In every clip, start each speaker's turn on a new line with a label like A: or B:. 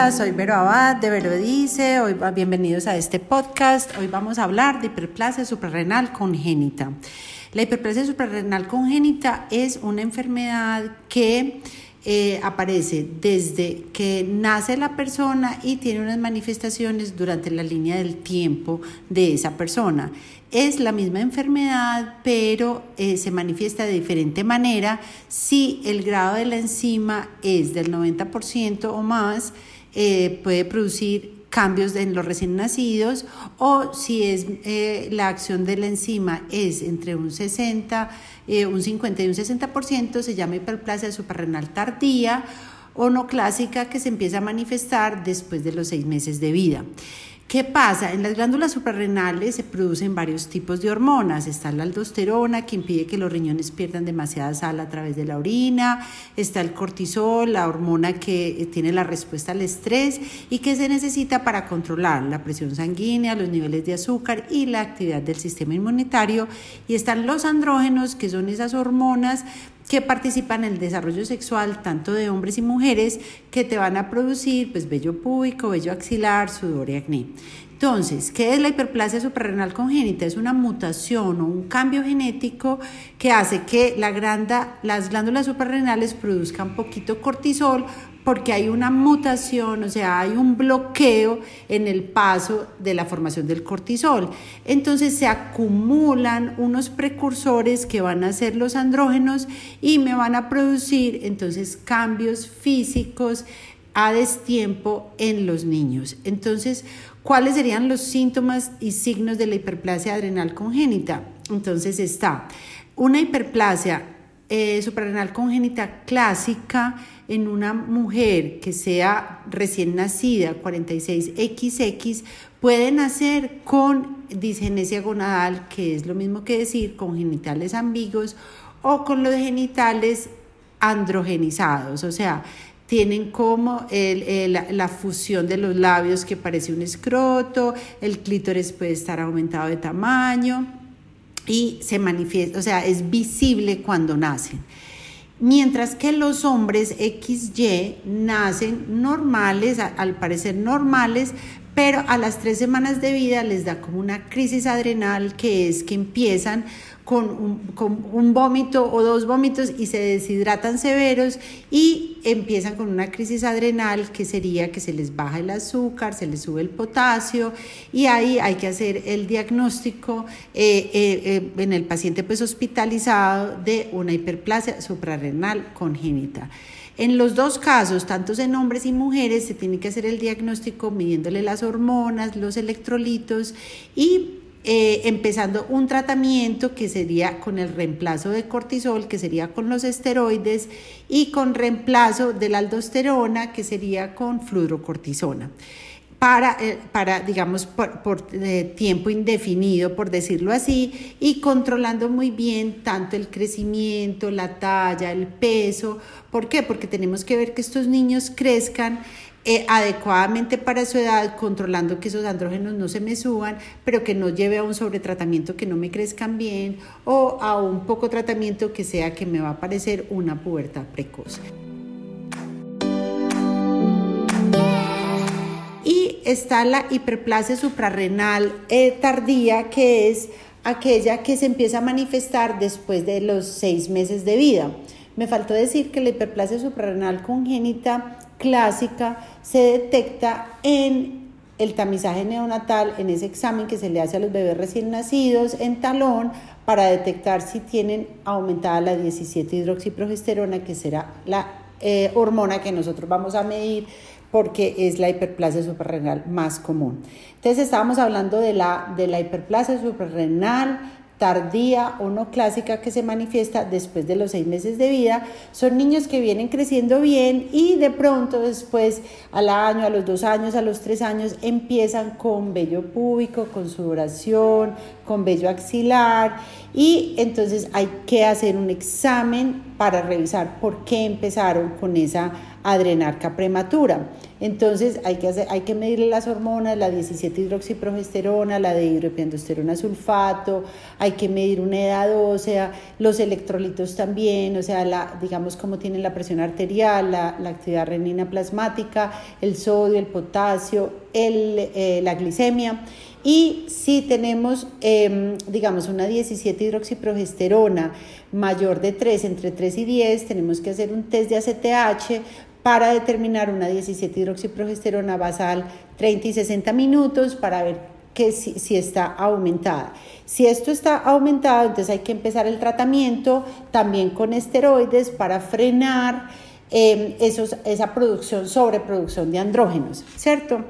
A: Hola, soy Vero Abad de Vero Dice. Hoy, bienvenidos a este podcast. Hoy vamos a hablar de hiperplasia suprarrenal congénita. La hiperplasia suprarrenal congénita es una enfermedad que eh, aparece desde que nace la persona y tiene unas manifestaciones durante la línea del tiempo de esa persona. Es la misma enfermedad, pero eh, se manifiesta de diferente manera si el grado de la enzima es del 90% o más, eh, puede producir cambios en los recién nacidos o si es eh, la acción de la enzima es entre un 60, eh, un 50 y un 60%, se llama hiperplasia suprarrenal tardía o no clásica que se empieza a manifestar después de los seis meses de vida. ¿Qué pasa? En las glándulas suprarrenales se producen varios tipos de hormonas. Está la aldosterona, que impide que los riñones pierdan demasiada sal a través de la orina. Está el cortisol, la hormona que tiene la respuesta al estrés y que se necesita para controlar la presión sanguínea, los niveles de azúcar y la actividad del sistema inmunitario. Y están los andrógenos, que son esas hormonas que participan en el desarrollo sexual tanto de hombres y mujeres que te van a producir pues vello púbico, vello axilar, sudor y acné. Entonces, ¿qué es la hiperplasia suprarrenal congénita? Es una mutación o un cambio genético que hace que la las glándulas suprarrenales produzcan poquito cortisol porque hay una mutación, o sea, hay un bloqueo en el paso de la formación del cortisol. Entonces se acumulan unos precursores que van a ser los andrógenos y me van a producir entonces cambios físicos a destiempo en los niños. Entonces, ¿cuáles serían los síntomas y signos de la hiperplasia adrenal congénita? Entonces está una hiperplasia eh, suprarrenal congénita clásica en una mujer que sea recién nacida, 46XX, puede nacer con disgenesia gonadal, que es lo mismo que decir con genitales ambiguos o con los genitales androgenizados, o sea, tienen como la fusión de los labios que parece un escroto, el clítoris puede estar aumentado de tamaño y se manifiesta, o sea, es visible cuando nacen. Mientras que los hombres XY nacen normales, al parecer normales, pero a las tres semanas de vida les da como una crisis adrenal que es que empiezan con un, vómito o dos vómitos y se deshidratan severos y empiezan con una crisis adrenal que sería que se les baja el azúcar, se les sube el potasio y ahí hay que hacer el diagnóstico eh, eh, eh, en el paciente pues hospitalizado de una hiperplasia suprarrenal congénita. En los dos casos, tanto en hombres y mujeres, se tiene que hacer el diagnóstico midiéndole las hormonas, los electrolitos y eh, empezando un tratamiento que sería con el reemplazo de cortisol, que sería con los esteroides, y con reemplazo de la aldosterona, que sería con fluorocortisona. Para, eh, para, digamos, por, eh, tiempo indefinido, por decirlo así, y controlando muy bien tanto el crecimiento, la talla, el peso. ¿Por qué? Porque tenemos que ver que estos niños crezcan eh, adecuadamente para su edad, controlando que esos andrógenos no se me suban, pero que no lleve a un sobretratamiento que no me crezcan bien o a un poco tratamiento que sea que me va a parecer una pubertad precoz. Y está la hiperplasia suprarrenal eh, tardía, que es aquella que se empieza a manifestar después de los seis meses de vida. Me faltó decir que la hiperplasia suprarrenal congénita clásica se detecta en el tamizaje neonatal, en ese examen que se le hace a los bebés recién nacidos en talón para detectar si tienen aumentada la 17 hidroxiprogesterona, que será la eh, hormona que nosotros vamos a medir porque es la hiperplasia suprarrenal más común. Entonces estábamos hablando de la, de la hiperplasia suprarrenal tardía o no clásica que se manifiesta después de los seis meses de vida, son niños que vienen creciendo bien y de pronto después al año, a los dos años, a los tres años empiezan con vello púbico, con sudoración, con vello axilar y entonces hay que hacer un examen para revisar por qué empezaron con esa adrenarca prematura. Entonces hay que, hay que medir las hormonas, la 17-hidroxiprogesterona, la de hidropiandosterona sulfato, hay que medir una edad ósea, los electrolitos también, o sea, digamos cómo tienen la presión arterial, la, la actividad renina plasmática, el sodio, el potasio, el, eh, la glicemia. Y si tenemos, em, digamos, una 17 hidroxiprogesterona mayor de 3, entre 3 y 10, tenemos que hacer un test de ACTH para determinar una 17 hidroxiprogesterona basal 30 y 60 minutos para ver que si, si, está aumentada. Si esto está aumentado, entonces hay que empezar el tratamiento también con esteroides para frenar eh, esos, esa producción, sobreproducción de andrógenos, ¿cierto?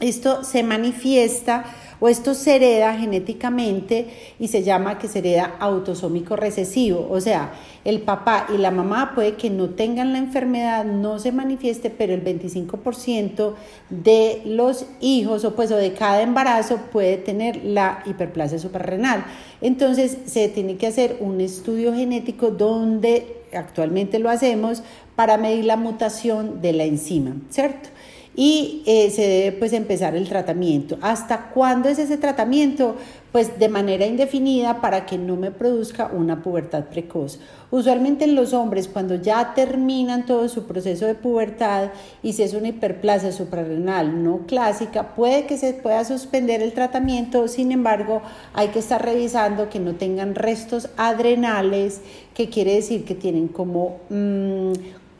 A: Esto se manifiesta o esto se hereda genéticamente y se llama que se hereda autosómico recesivo. O sea, el papá y la mamá puede que no tengan la enfermedad, no se manifieste, pero el 25% de los hijos o pues o de cada embarazo puede tener la hiperplasia suprarrenal. Entonces se tiene que hacer un estudio genético donde actualmente lo hacemos para medir la mutación de la enzima, ¿cierto? Y eh, se debe pues empezar el tratamiento. ¿Hasta cuándo es ese tratamiento? Pues de manera indefinida para que no me produzca una pubertad precoz. Usualmente en los hombres cuando ya terminan todo su proceso de pubertad y si es una hiperplasia suprarrenal no clásica, puede que se pueda suspender el tratamiento, sin embargo hay que estar revisando que no tengan restos adrenales, que quiere decir que tienen como mm,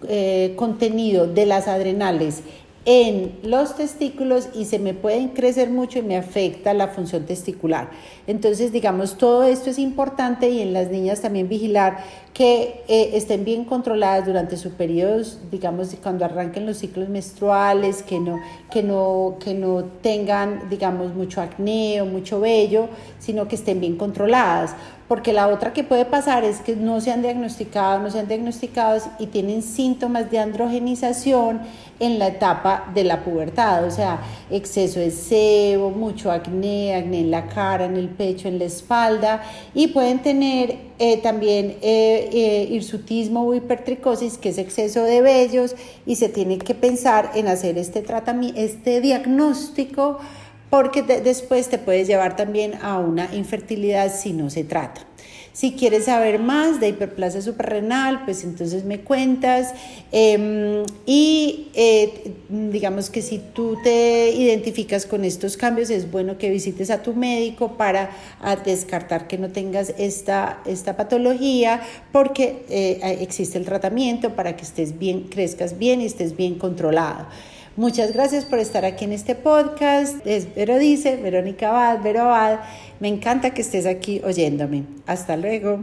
A: eh, contenido de las adrenales en los testículos y se me pueden crecer mucho y me afecta la función testicular. Entonces, digamos, todo esto es importante y en las niñas también vigilar que eh, estén bien controladas durante su periodo, digamos, cuando arranquen los ciclos menstruales, que no, que no, que no tengan, digamos, mucho acné o mucho vello, sino que estén bien controladas porque la otra que puede pasar es que no se han diagnosticado, no se han diagnosticados y tienen síntomas de androgenización en la etapa de la pubertad, o sea, exceso de sebo, mucho acné, acné en la cara, en el pecho, en la espalda y pueden tener eh, también eh, eh, hirsutismo o hipertricosis, que es exceso de vellos y se tiene que pensar en hacer este tratamiento, este diagnóstico porque después te puedes llevar también a una infertilidad si no se trata. Si quieres saber más de hiperplasia suprarrenal, pues entonces me cuentas. Em, y eh, digamos que si tú te identificas con estos cambios, es bueno que visites a tu médico para descartar que no tengas esta, esta patología, porque eh, existe el tratamiento para que estés bien, crezcas bien y estés bien controlado. Muchas gracias por estar aquí en este podcast. Es Vero Dice, Verónica Abad, Vero. Me encanta que estés aquí oyéndome. Hasta luego.